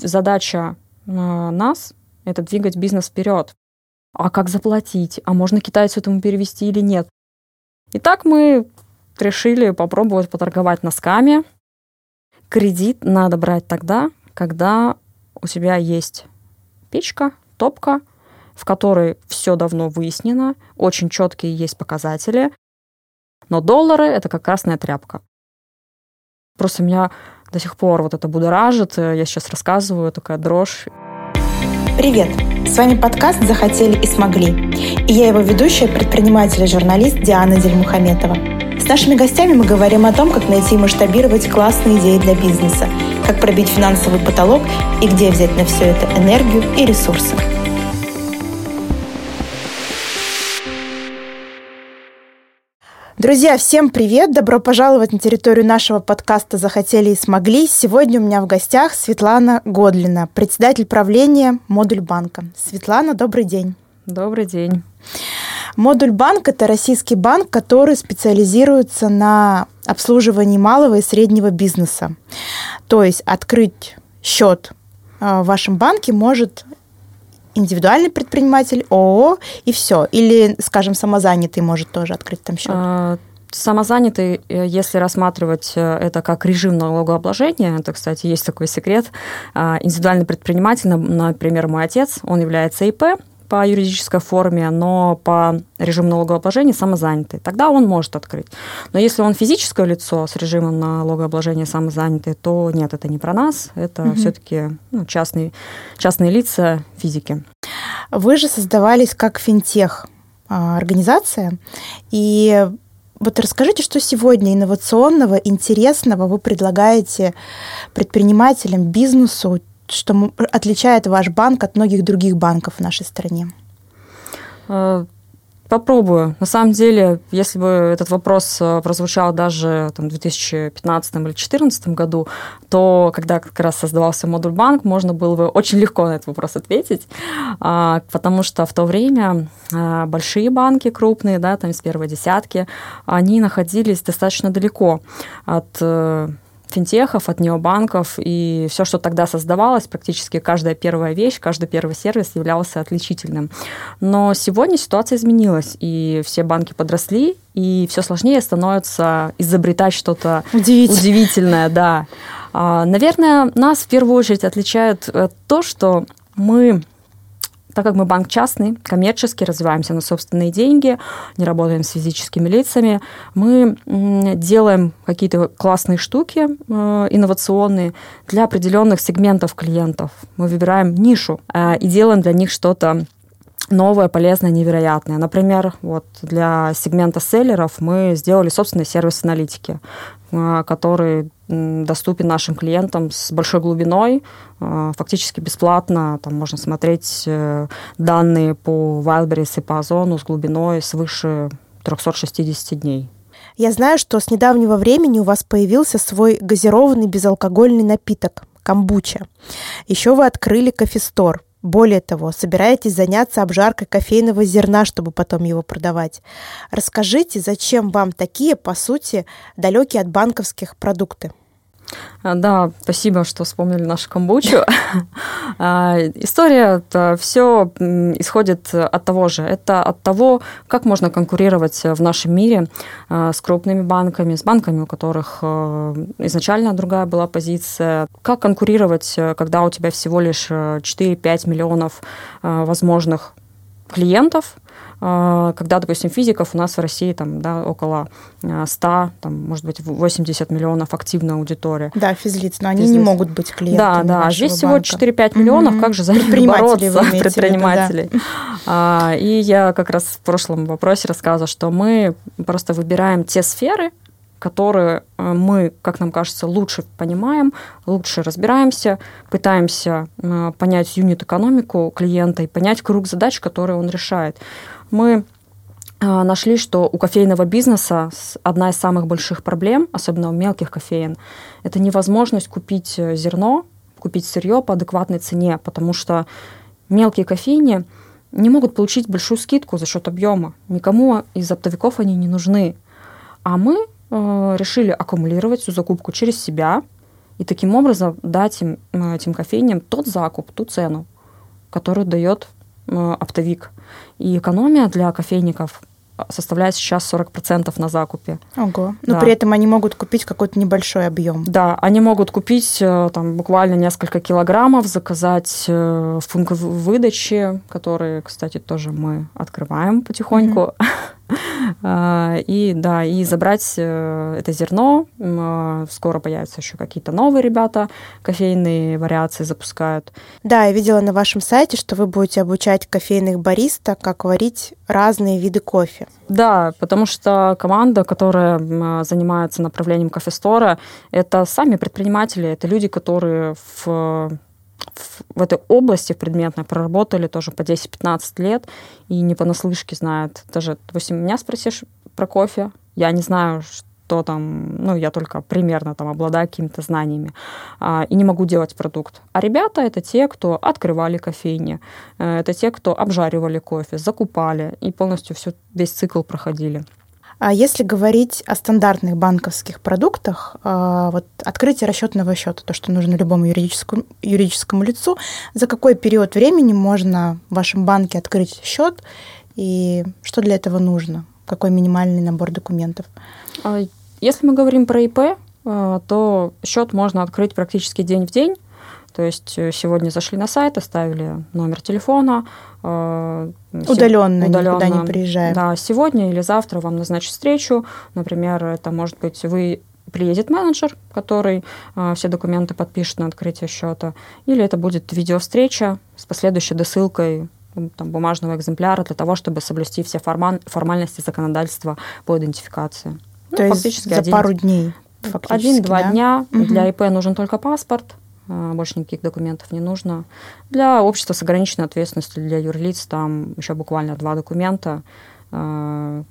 задача э, нас – это двигать бизнес вперед. А как заплатить? А можно китайцу этому перевести или нет? И так мы решили попробовать поторговать носками. Кредит надо брать тогда, когда у тебя есть печка, топка, в которой все давно выяснено, очень четкие есть показатели, но доллары – это как красная тряпка. Просто меня до сих пор вот это будоражит. Я сейчас рассказываю, такая дрожь. Привет! С вами подкаст «Захотели и смогли». И я его ведущая, предприниматель и журналист Диана Дельмухаметова. С нашими гостями мы говорим о том, как найти и масштабировать классные идеи для бизнеса, как пробить финансовый потолок и где взять на все это энергию и ресурсы. Друзья, всем привет! Добро пожаловать на территорию нашего подкаста «Захотели и смогли». Сегодня у меня в гостях Светлана Годлина, председатель правления Модуль банка. Светлана, добрый день. Добрый день. Модуль банк – это российский банк, который специализируется на обслуживании малого и среднего бизнеса. То есть открыть счет э, в вашем банке может индивидуальный предприниматель, ООО и все. Или, скажем, самозанятый может тоже открыть там счет. А, самозанятый, э, если рассматривать э, это как режим налогообложения, это, кстати, есть такой секрет, а, индивидуальный предприниматель, например, мой отец, он является ИП, по юридической форме, но по режиму налогообложения самозанятый. Тогда он может открыть. Но если он физическое лицо с режимом налогообложения самозанятый, то нет, это не про нас, это угу. все-таки ну, частные, частные лица физики. Вы же создавались как финтех а, организация, и вот расскажите, что сегодня инновационного, интересного вы предлагаете предпринимателям, бизнесу, что отличает ваш банк от многих других банков в нашей стране? Э, попробую. На самом деле, если бы этот вопрос э, прозвучал даже там, в 2015 или 2014 году, то когда как раз создавался модуль банк, можно было бы очень легко на этот вопрос ответить, а, потому что в то время э, большие банки крупные, да, там из первой десятки, они находились достаточно далеко от финтехов, от необанков, и все, что тогда создавалось, практически каждая первая вещь, каждый первый сервис являлся отличительным. Но сегодня ситуация изменилась, и все банки подросли, и все сложнее становится изобретать что-то удивительное, да. А, наверное, нас в первую очередь отличает э, то, что мы так как мы банк частный, коммерческий, развиваемся на собственные деньги, не работаем с физическими лицами, мы делаем какие-то классные штуки э, инновационные для определенных сегментов клиентов. Мы выбираем нишу э, и делаем для них что-то новое, полезное, невероятное. Например, вот для сегмента селлеров мы сделали собственный сервис аналитики, который доступен нашим клиентам с большой глубиной, э, фактически бесплатно. Там можно смотреть э, данные по Wildberries и по Озону с глубиной свыше 360 дней. Я знаю, что с недавнего времени у вас появился свой газированный безалкогольный напиток – камбуча. Еще вы открыли кофестор – более того, собираетесь заняться обжаркой кофейного зерна, чтобы потом его продавать. Расскажите, зачем вам такие, по сути, далекие от банковских продукты? А, да, спасибо, что вспомнили нашу камбучу. А, история все исходит от того же. Это от того, как можно конкурировать в нашем мире а, с крупными банками, с банками, у которых изначально другая была позиция. Как конкурировать, когда у тебя всего лишь 4-5 миллионов возможных клиентов, когда, допустим, физиков у нас в России там, да, около 100, а, там, может быть, 80 миллионов активная аудитория. Да, физлиц, но они физлиц. не могут быть клиентами Да, да, здесь всего 4-5 миллионов, угу. как же за них бороться, предпринимателей. Виду, да. а, и я как раз в прошлом вопросе рассказывала, что мы просто выбираем те сферы, которые э, мы, как нам кажется, лучше понимаем, лучше разбираемся, пытаемся э, понять юнит-экономику клиента и понять круг задач, которые он решает. Мы э, нашли, что у кофейного бизнеса одна из самых больших проблем, особенно у мелких кофеин, это невозможность купить зерно, купить сырье по адекватной цене, потому что мелкие кофейни не могут получить большую скидку за счет объема. Никому из оптовиков они не нужны. А мы Э, решили аккумулировать всю закупку через себя и таким образом дать им, этим кофейням тот закуп, ту цену, которую дает оптовик. И экономия для кофейников составляет сейчас 40% на закупе. Ого. Но да. при этом они могут купить какой-то небольшой объем. Да, они могут купить э, там буквально несколько килограммов, заказать в э, пункт выдачи, которые, кстати, тоже мы открываем потихоньку. Mm-hmm. А, и да, и забрать э, это зерно. А, скоро появятся еще какие-то новые ребята, кофейные вариации запускают. Да, я видела на вашем сайте, что вы будете обучать кофейных бариста, как варить разные виды кофе. Да, потому что команда, которая занимается направлением кофестора, это сами предприниматели, это люди, которые в в этой области предметной проработали тоже по 10-15 лет и не понаслышке знают. Даже, допустим, меня спросишь про кофе, я не знаю, что там, ну, я только примерно там обладаю какими-то знаниями а, и не могу делать продукт. А ребята — это те, кто открывали кофейни, э, это те, кто обжаривали кофе, закупали и полностью все, весь цикл проходили. А если говорить о стандартных банковских продуктах, а, вот открытие расчетного счета, то, что нужно любому юридическому, юридическому лицу, за какой период времени можно в вашем банке открыть счет и что для этого нужно? Какой минимальный набор документов? А, если мы говорим про ИП, а, то счет можно открыть практически день в день. То есть э, сегодня зашли на сайт, оставили номер телефона. Э, удаленно, удаленно никуда не приезжаем. Да, сегодня или завтра вам назначат встречу. Например, это может быть вы приедет менеджер, который э, все документы подпишет на открытие счета, или это будет видеовстреча с последующей досылкой там, бумажного экземпляра для того, чтобы соблюсти все формаль, формальности законодательства по идентификации. Ну, То есть за один, пару дней? Один-два да? дня. Угу. Для ИП нужен только паспорт, больше никаких документов не нужно. Для общества с ограниченной ответственностью, для юрлиц, там еще буквально два документа. А,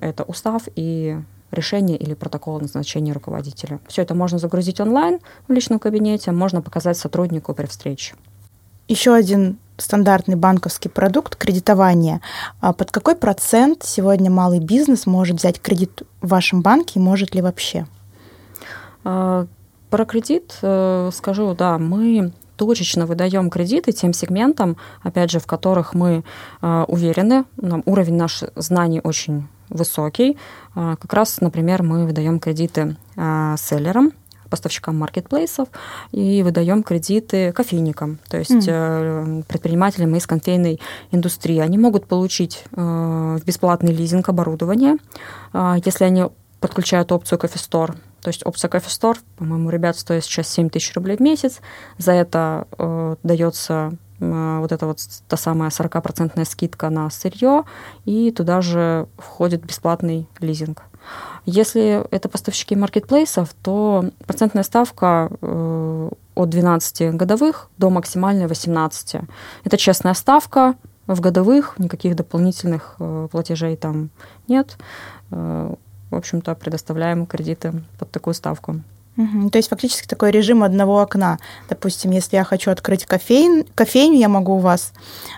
это устав и решение или протокол назначения руководителя. Все это можно загрузить онлайн в личном кабинете, можно показать сотруднику при встрече. Еще один стандартный банковский продукт – кредитование. А под какой процент сегодня малый бизнес может взять кредит в вашем банке и может ли вообще? Про кредит э, скажу, да, мы точечно выдаем кредиты тем сегментам, опять же, в которых мы э, уверены, нам уровень наших знаний очень высокий. Э, как раз, например, мы выдаем кредиты селлерам, поставщикам маркетплейсов и выдаем кредиты кофейникам, то есть mm. предпринимателям из кофейной индустрии. Они могут получить бесплатный лизинг оборудования, если они подключают опцию Coffee то есть опция Coffee Store, по-моему, ребят стоит сейчас 7 тысяч рублей в месяц. За это э, дается э, вот эта вот та самая 40% скидка на сырье, и туда же входит бесплатный лизинг. Если это поставщики маркетплейсов, то процентная ставка э, от 12 годовых до максимальной 18. Это честная ставка, в годовых никаких дополнительных э, платежей там нет. Э, в общем-то, предоставляем кредиты под такую ставку. Угу. То есть фактически такой режим одного окна. Допустим, если я хочу открыть кофейн, кофейню, я могу у вас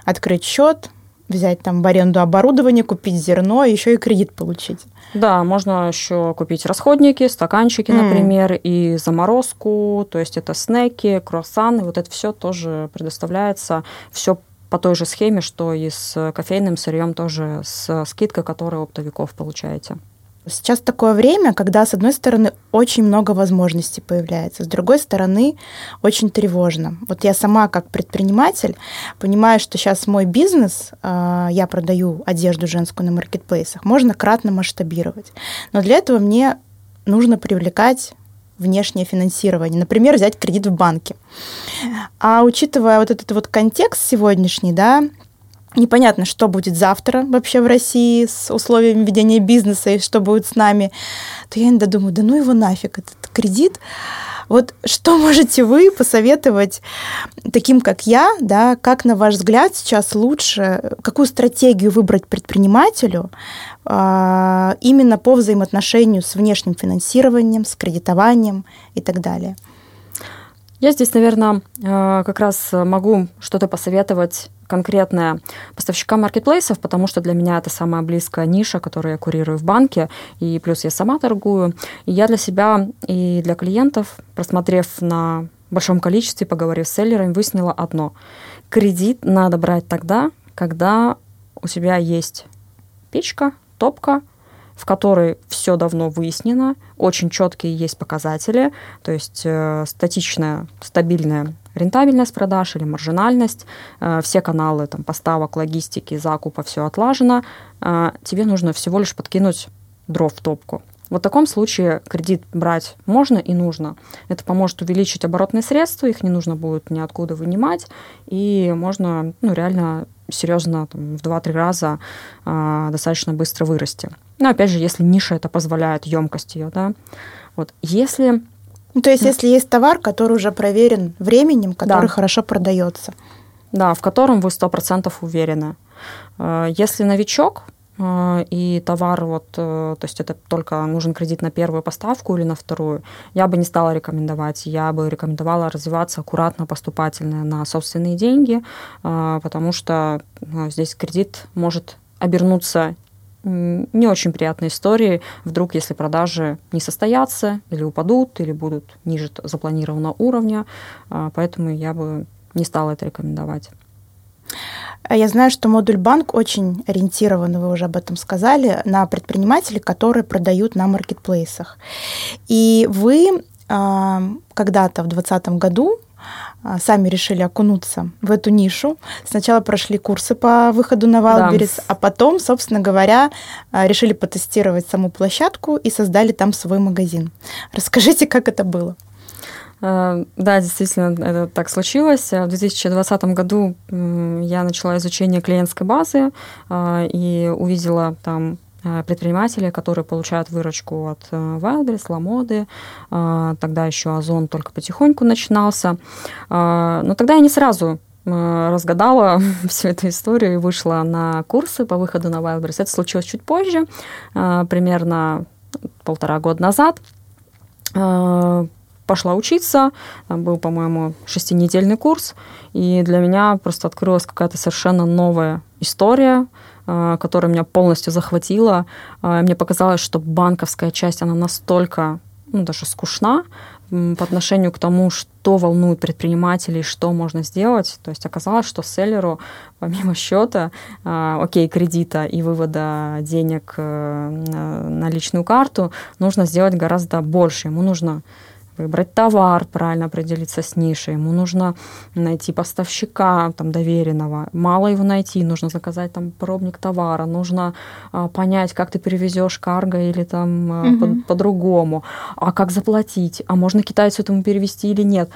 открыть счет, взять там в аренду оборудование, купить зерно, еще и кредит получить. Да, можно еще купить расходники, стаканчики, mm. например, и заморозку, то есть это снеки, круассаны, вот это все тоже предоставляется, все по той же схеме, что и с кофейным сырьем тоже с скидкой, которую оптовиков получаете. Сейчас такое время, когда, с одной стороны, очень много возможностей появляется, с другой стороны, очень тревожно. Вот я сама как предприниматель понимаю, что сейчас мой бизнес, а, я продаю одежду женскую на маркетплейсах, можно кратно масштабировать. Но для этого мне нужно привлекать внешнее финансирование, например, взять кредит в банке. А учитывая вот этот вот контекст сегодняшний, да, непонятно, что будет завтра вообще в России с условиями ведения бизнеса и что будет с нами, то я иногда думаю, да ну его нафиг, этот кредит. Вот что можете вы посоветовать таким, как я, да, как, на ваш взгляд, сейчас лучше, какую стратегию выбрать предпринимателю э, именно по взаимоотношению с внешним финансированием, с кредитованием и так далее? Я здесь, наверное, э, как раз могу что-то посоветовать конкретное поставщикам маркетплейсов, потому что для меня это самая близкая ниша, которую я курирую в банке, и плюс я сама торгую. И я для себя и для клиентов, просмотрев на большом количестве, поговорив с селлерами, выяснила одно. Кредит надо брать тогда, когда у тебя есть печка, топка, в которой все давно выяснено, очень четкие есть показатели, то есть э, статичная, стабильная рентабельность продаж или маржинальность, э, все каналы там, поставок, логистики, закупа, все отлажено, э, тебе нужно всего лишь подкинуть дров в топку. Вот в таком случае кредит брать можно и нужно. Это поможет увеличить оборотные средства, их не нужно будет ниоткуда вынимать, и можно ну, реально серьезно там, в 2-3 раза э, достаточно быстро вырасти. Но опять же, если ниша это позволяет, емкость ее, да. Вот. Если ну, то есть, если есть товар, который уже проверен временем, который да. хорошо продается. Да, в котором вы сто процентов уверены. Э, если новичок, э, и товар, вот, э, то есть это только нужен кредит на первую поставку или на вторую, я бы не стала рекомендовать. Я бы рекомендовала развиваться аккуратно, поступательно на собственные деньги, потому что здесь кредит может обернуться не очень приятной истории, вдруг если продажи не состоятся или упадут, или будут ниже запланированного уровня. А, поэтому я бы не стала это рекомендовать. А я знаю, что модуль банк очень ориентирован, вы уже об этом сказали, на предпринимателей, которые продают на маркетплейсах. И вы а, когда-то в 2020 году сами решили окунуться в эту нишу. Сначала прошли курсы по выходу на Wildberries, да. а потом, собственно говоря, а, решили потестировать саму площадку и создали там свой магазин. Расскажите, как это было? А, да, действительно, это так случилось. В 2020 году я начала изучение клиентской базы и увидела там предприниматели, которые получают выручку от э, Wildberries, Ламоды. Э, тогда еще Озон только потихоньку начинался. Но тогда я не сразу разгадала всю эту историю и вышла на курсы по выходу на Wildberries. Это случилось чуть позже, примерно полтора года назад. Пошла учиться, там был, по-моему, шестинедельный курс, и для меня просто открылась какая-то совершенно новая история, Э, которая меня полностью захватила. Э, мне показалось, что банковская часть, она настолько ну, даже скучна по отношению к тому, что волнует предпринимателей, что можно сделать. То есть оказалось, что селлеру, помимо счета, э, окей, кредита и вывода денег на личную карту, нужно сделать гораздо больше. Ему нужно выбрать товар, правильно определиться с нишей. Ему нужно найти поставщика там, доверенного. Мало его найти, нужно заказать там пробник товара, нужно а, понять, как ты перевезешь карго или там угу. по- по-другому. А как заплатить? А можно китайцу этому перевести или нет?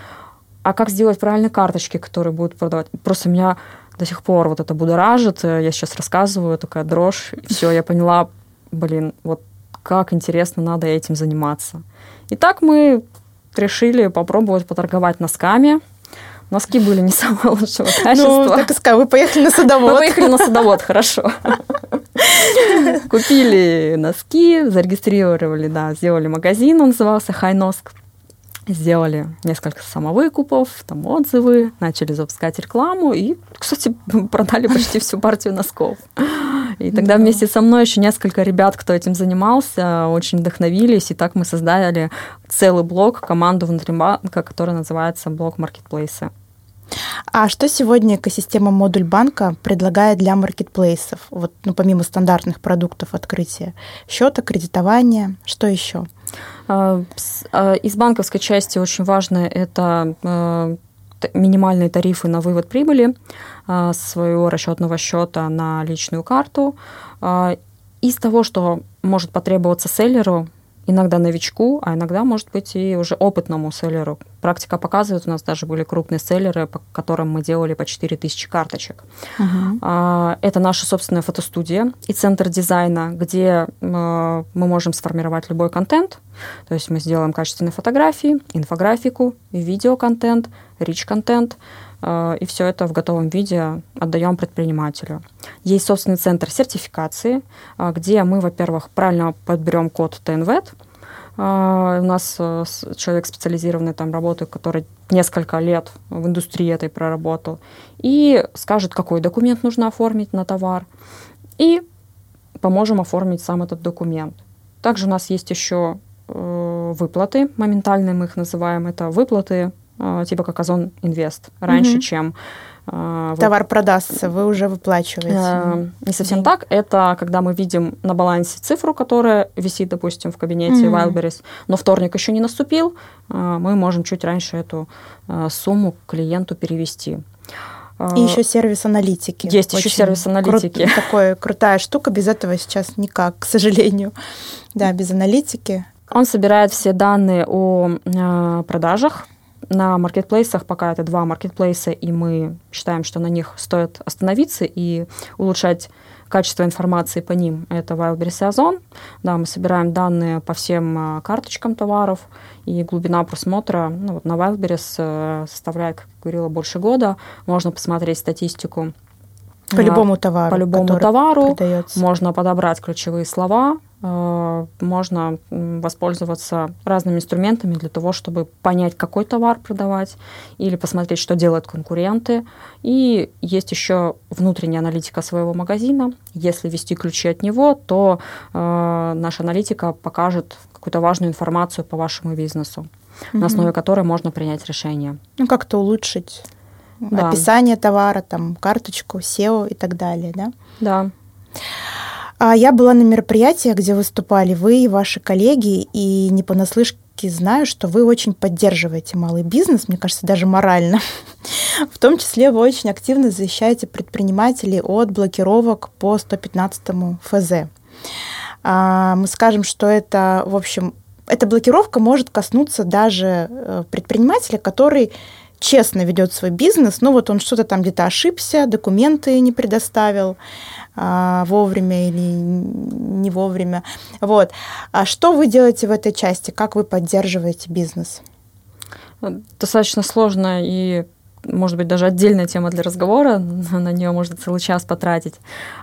А как сделать правильные карточки, которые будут продавать? Просто меня до сих пор вот это будоражит. Я сейчас рассказываю, такая дрожь. Все, я поняла, блин, вот как интересно надо этим заниматься. И так мы решили попробовать поторговать носками. Носки были не самого лучшего ну, качества. Ну, так и сказал, вы поехали на садовод. Мы поехали на садовод, хорошо. Купили носки, зарегистрировали, да, сделали магазин, он назывался Хайноск. Сделали несколько самовыкупов, там отзывы, начали запускать рекламу и, кстати, продали почти всю партию носков. И тогда да. вместе со мной еще несколько ребят, кто этим занимался, очень вдохновились, и так мы создали целый блок, команду внутри банка, которая называется блок маркетплейса. А что сегодня экосистема модуль банка предлагает для маркетплейсов? Вот, ну, помимо стандартных продуктов открытия счета, кредитования, что еще? А, а, из банковской части очень важно это а, минимальные тарифы на вывод прибыли а, своего расчетного счета на личную карту. А, из того, что может потребоваться селлеру, иногда новичку, а иногда, может быть, и уже опытному селлеру. Практика показывает, у нас даже были крупные селлеры, по которым мы делали по 4000 карточек. Uh-huh. Это наша собственная фотостудия и центр дизайна, где мы можем сформировать любой контент. То есть мы сделаем качественные фотографии, инфографику, видеоконтент, рич-контент, э, и все это в готовом виде отдаем предпринимателю. Есть собственный центр сертификации, э, где мы, во-первых, правильно подберем код ТНВЭД, у нас э, человек специализированный там работает, который несколько лет в индустрии этой проработал, и скажет, какой документ нужно оформить на товар, и поможем оформить сам этот документ. Также у нас есть еще э, выплаты, моментальные мы их называем, это выплаты э, типа как Озон Инвест, раньше, угу. чем а, Товар продастся, вы уже выплачиваете. Э, не совсем деньги. так. Это когда мы видим на балансе цифру, которая висит, допустим, в кабинете mm-hmm. Wildberries, но вторник еще не наступил, э, мы можем чуть раньше эту сумму клиенту перевести. И еще сервис аналитики. Есть Очень еще сервис аналитики. Крут, такая крутая штука, без этого сейчас никак, к сожалению. Да, без аналитики. Он собирает все данные о продажах, на маркетплейсах пока это два маркетплейса, и мы считаем, что на них стоит остановиться и улучшать качество информации по ним. Это Wildberries и Озон. Да, мы собираем данные по всем а, карточкам товаров, и глубина просмотра ну, вот на Wildberries э, составляет, как говорила, больше года. Можно посмотреть статистику по любому товару. По любому товару. Продается. Можно подобрать ключевые слова, Э, можно воспользоваться разными инструментами для того, чтобы понять, какой товар продавать, или посмотреть, что делают конкуренты. И есть еще внутренняя аналитика своего магазина. Если ввести ключи от него, то э, наша аналитика покажет какую-то важную информацию по вашему бизнесу, угу. на основе которой можно принять решение. Ну, как-то улучшить да. описание товара, там, карточку, SEO и так далее, да? Да. А я была на мероприятии, где выступали вы и ваши коллеги, и не понаслышке знаю, что вы очень поддерживаете малый бизнес, мне кажется, даже морально. В том числе вы очень активно защищаете предпринимателей от блокировок по 115 ФЗ. А, мы скажем, что это, в общем, эта блокировка может коснуться даже э, предпринимателя, который честно ведет свой бизнес, но вот он что-то там где-то ошибся, документы не предоставил а, вовремя или не вовремя. Вот. А что вы делаете в этой части? Как вы поддерживаете бизнес? Достаточно сложно и может быть, даже отдельная тема для разговора, на нее можно целый час потратить.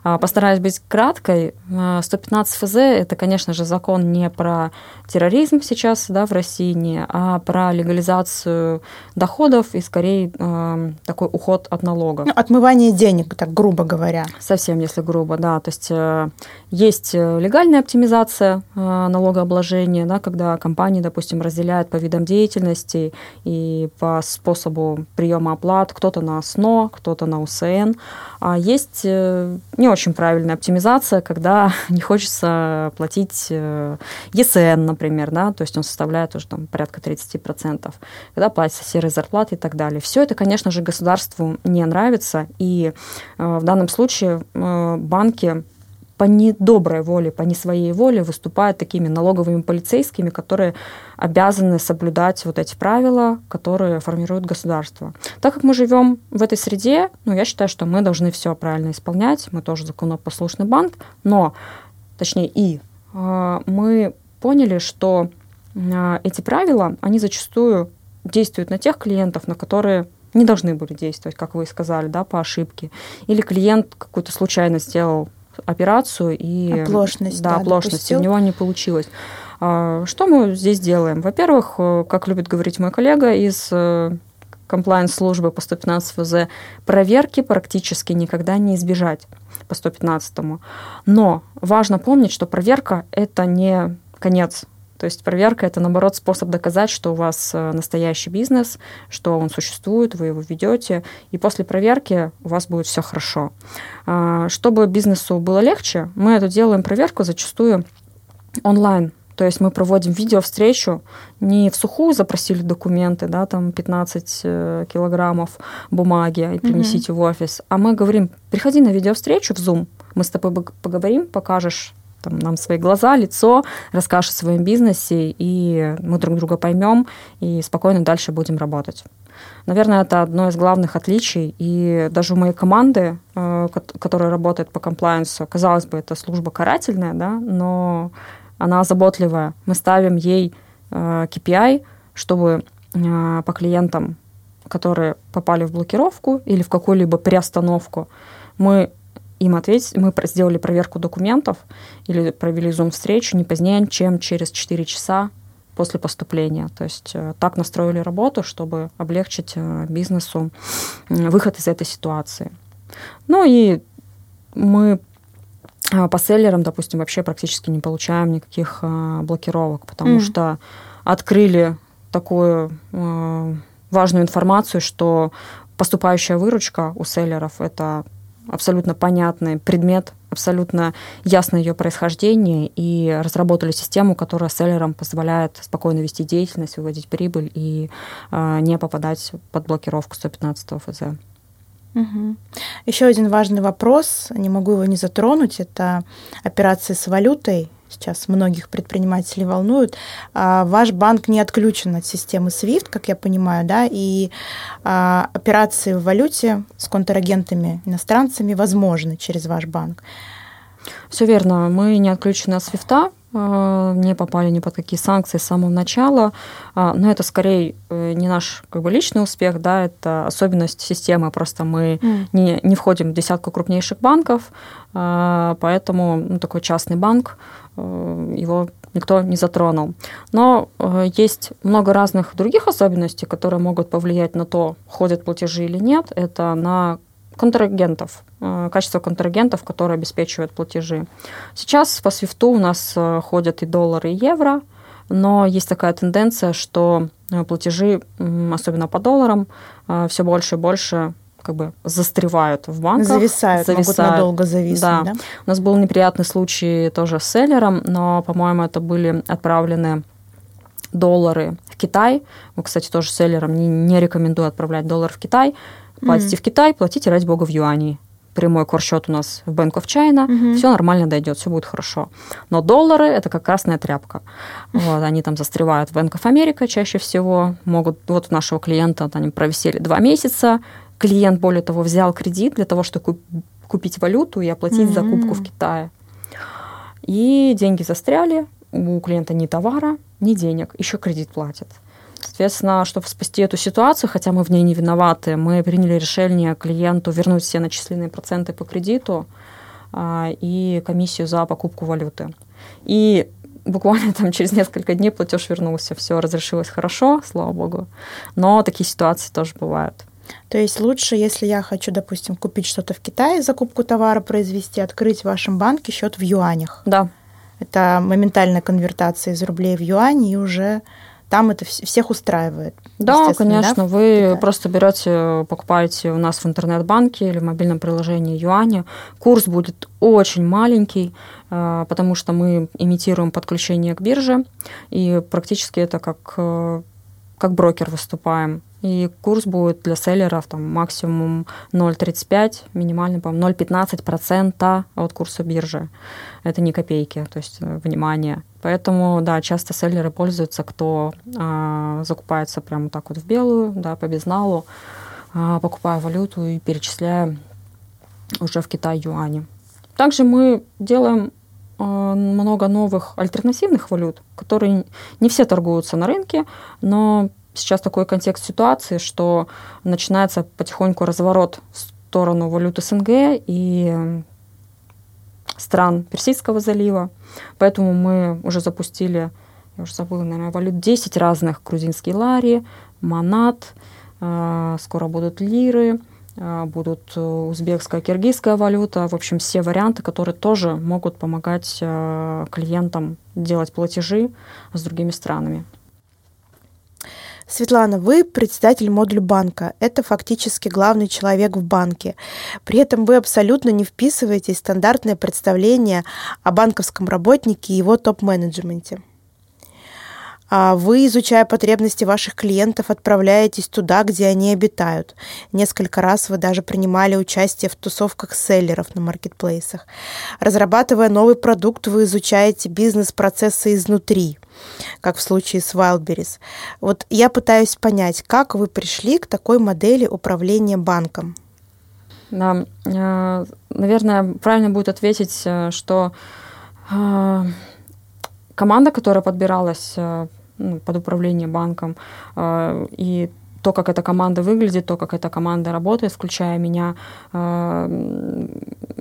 А, постараюсь быть краткой. 115 ФЗ – это, конечно же, закон не про терроризм сейчас да, в России, не, а про легализацию доходов и, скорее, э, такой уход от налогов. Ну, отмывание денег, так грубо говоря. Совсем, если грубо, да. То есть э, есть легальная оптимизация э, налогообложения, да, когда компании, допустим, разделяют по видам деятельности и по способу приема оплат, кто-то на СНО, кто-то на УСН. А есть э, не очень правильная оптимизация, когда не хочется платить э, ЕСН, например, да, то есть он составляет уже там порядка 30%, когда платятся серые зарплаты и так далее. Все это, конечно же, государству не нравится, и э, в данном случае банки по недоброй воле, по не своей воле выступают такими налоговыми полицейскими, которые обязаны соблюдать вот эти правила, которые формирует государство. Так как мы живем в этой среде, ну, я считаю, что мы должны все правильно исполнять, мы тоже законопослушный банк, но, точнее, и э, мы поняли, что э, эти правила, они зачастую действуют на тех клиентов, на которые не должны были действовать, как вы сказали, да, по ошибке. Или клиент какую-то случайно сделал операцию и оплошность, да, да оплошность, у него не получилось. А, что мы здесь делаем? Во-первых, э, как любит говорить мой коллега из комплайенс-службы по 115 ФЗ, проверки практически никогда не избежать по 115. Но важно помнить, что проверка – это не конец то есть проверка это, наоборот, способ доказать, что у вас э, настоящий бизнес, что он существует, вы его ведете, и после проверки у вас будет все хорошо. А, чтобы бизнесу было легче, мы это делаем проверку зачастую онлайн. То есть мы проводим видео-встречу, не в сухую запросили документы, да, там 15 э, килограммов бумаги и принесите mm-hmm. в офис, а мы говорим, приходи на видео-встречу в Zoom, мы с тобой поговорим, покажешь там, нам свои глаза, лицо, расскажешь о своем бизнесе, и мы друг друга поймем и спокойно дальше будем работать. Наверное, это одно из главных отличий. И даже у моей команды, э, которая работает по комплайенсу, казалось бы, это служба карательная, да, но она заботливая. Мы ставим ей KPI, э, чтобы э, по клиентам, которые попали в блокировку или в какую-либо приостановку, мы им ответить. Мы сделали проверку документов или провели зум-встречу не позднее, чем через 4 часа после поступления. То есть так настроили работу, чтобы облегчить бизнесу выход из этой ситуации. Ну и мы по селлерам, допустим, вообще практически не получаем никаких блокировок, потому mm. что открыли такую важную информацию, что поступающая выручка у селлеров – это абсолютно понятный предмет, абсолютно ясно ее происхождение, и разработали систему, которая селлерам позволяет спокойно вести деятельность, выводить прибыль и э, не попадать под блокировку 115 ФЗ. Угу. Еще один важный вопрос, не могу его не затронуть, это операции с валютой сейчас многих предпринимателей волнуют. А, ваш банк не отключен от системы SWIFT, как я понимаю, да, и а, операции в валюте с контрагентами иностранцами возможны через ваш банк. Все верно, мы не отключены от SWIFT, а, не попали ни под какие санкции с самого начала, но это скорее э, не наш как бы, личный успех, да, это особенность системы, просто мы mm. не, не входим в десятку крупнейших банков, поэтому ну, такой частный банк, его никто не затронул. Но э, есть много разных других особенностей, которые могут повлиять на то, ходят платежи или нет. Это на контрагентов, э, качество контрагентов, которые обеспечивают платежи. Сейчас по свифту у нас ходят и доллары, и евро, но есть такая тенденция, что платежи, особенно по долларам, все больше и больше как бы застревают в банках. Зависают, зависают. могут надолго зависнуть, да. да? У нас был неприятный случай тоже с селлером, но, по-моему, это были отправлены доллары в Китай. Мы, кстати, тоже селлерам не, не рекомендую отправлять доллар в Китай. Платите mm-hmm. в Китай, платите, ради бога, в юани. Прямой корсчет у нас в Bank of China, mm-hmm. все нормально дойдет, все будет хорошо. Но доллары это как красная тряпка. Вот, они там застревают в Bank of America чаще всего. Могут, вот у нашего клиента вот они провисели два месяца, клиент, более того, взял кредит для того, чтобы купить валюту и оплатить mm-hmm. закупку в Китае. И деньги застряли, у клиента ни товара, ни денег, еще кредит платит. Соответственно, чтобы спасти эту ситуацию, хотя мы в ней не виноваты, мы приняли решение клиенту вернуть все начисленные проценты по кредиту а, и комиссию за покупку валюты. И буквально там через несколько дней платеж вернулся, все разрешилось хорошо, слава богу. Но такие ситуации тоже бывают. То есть лучше, если я хочу, допустим, купить что-то в Китае, закупку товара произвести, открыть в вашем банке счет в юанях. Да. Это моментальная конвертация из рублей в юани, и уже там это всех устраивает. Да, конечно. Да, вы просто берете, покупаете у нас в интернет-банке или в мобильном приложении юаня. Курс будет очень маленький, э, потому что мы имитируем подключение к бирже, и практически это как, э, как брокер выступаем. И курс будет для селлеров там, максимум 0,35, минимальный, по-моему, 0,15% от курса биржи. Это не копейки, то есть э, внимание. Поэтому, да, часто селлеры пользуются, кто а, закупается прямо так вот в белую, да, по безналу, а, покупая валюту и перечисляя уже в Китай юани. Также мы делаем много новых альтернативных валют, которые не все торгуются на рынке, но сейчас такой контекст ситуации, что начинается потихоньку разворот в сторону валют СНГ и стран Персидского залива. Поэтому мы уже запустили, я уже забыла, наверное, валют 10 разных. Грузинский лари, манат, э, скоро будут лиры, э, будут узбекская, киргизская валюта. В общем, все варианты, которые тоже могут помогать э, клиентам делать платежи с другими странами. Светлана, вы председатель модуль банка. Это фактически главный человек в банке. При этом вы абсолютно не вписываетесь в стандартное представление о банковском работнике и его топ-менеджменте. А вы, изучая потребности ваших клиентов, отправляетесь туда, где они обитают. Несколько раз вы даже принимали участие в тусовках селлеров на маркетплейсах. Разрабатывая новый продукт, вы изучаете бизнес-процессы изнутри, как в случае с Wildberries. Вот я пытаюсь понять, как вы пришли к такой модели управления банком. Да, э, наверное, правильно будет ответить, э, что э, команда, которая подбиралась под управлением банком. А, и то, как эта команда выглядит, то, как эта команда работает, включая меня, а,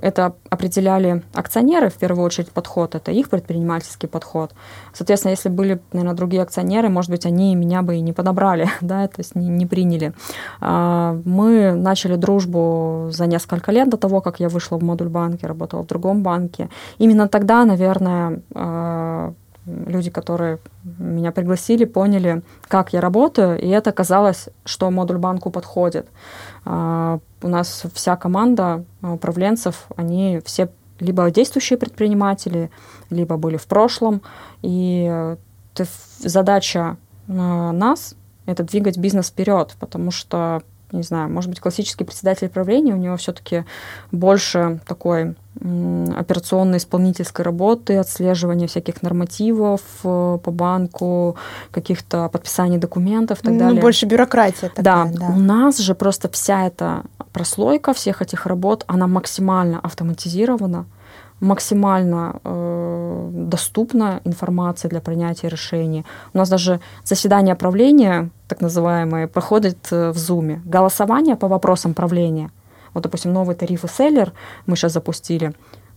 это определяли акционеры, в первую очередь, подход, это их предпринимательский подход. Соответственно, если были, наверное, другие акционеры, может быть, они меня бы и не подобрали, да, то есть не, не приняли. А, мы начали дружбу за несколько лет до того, как я вышла в модуль банке, работала в другом банке. Именно тогда, наверное, люди, которые меня пригласили, поняли, как я работаю, и это казалось, что модуль банку подходит. А, у нас вся команда управленцев, они все либо действующие предприниматели, либо были в прошлом. И задача а, нас — это двигать бизнес вперед, потому что не знаю, может быть, классический председатель правления, у него все-таки больше такой операционной исполнительской работы, отслеживания всяких нормативов э, по банку, каких-то подписаний документов и так ну, далее. Больше бюрократия. Такая, да. да, у нас же просто вся эта прослойка всех этих работ, она максимально автоматизирована максимально э, доступна информация для принятия решений. У нас даже заседание правления, так называемое, проходит э, в Zoom. Голосование по вопросам правления. Вот, допустим, новый тариф и селлер мы сейчас запустили.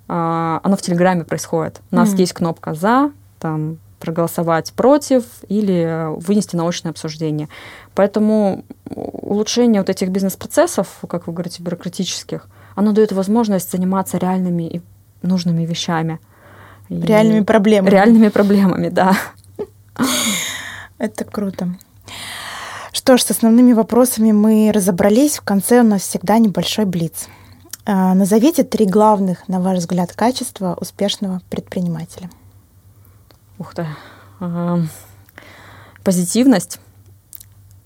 Э, оно в Телеграме происходит. У нас mm. есть кнопка «За», там, проголосовать против или вынести научное обсуждение. Поэтому улучшение вот этих бизнес-процессов, как вы говорите, бюрократических, оно дает возможность заниматься реальными и нужными вещами. Реальными проблемами. Реальными проблемами, да. Это круто. Что ж, с основными вопросами мы разобрались. В конце у нас всегда небольшой блиц. А, назовите три главных, на ваш взгляд, качества успешного предпринимателя. Ух ты. Позитивность,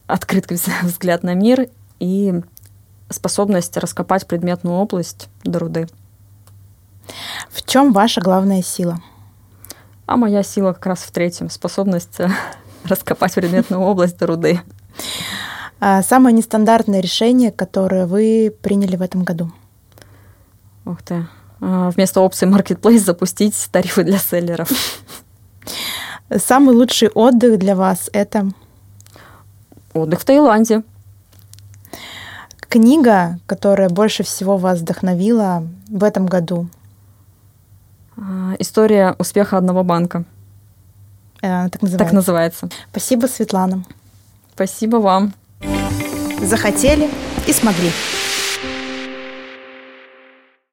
открытый взгляд на мир и способность раскопать предметную область до руды. В чем ваша главная сила? А моя сила как раз в третьем. Способность э, раскопать предметную область до руды. А самое нестандартное решение, которое вы приняли в этом году? Ух ты. А, вместо опции Marketplace запустить тарифы для селлеров. Самый лучший отдых для вас это? Отдых в Таиланде. Книга, которая больше всего вас вдохновила в этом году? А, история успеха одного банка. Э, так называется. Так называется. Спасибо, Светлана. Спасибо вам. Захотели и смогли.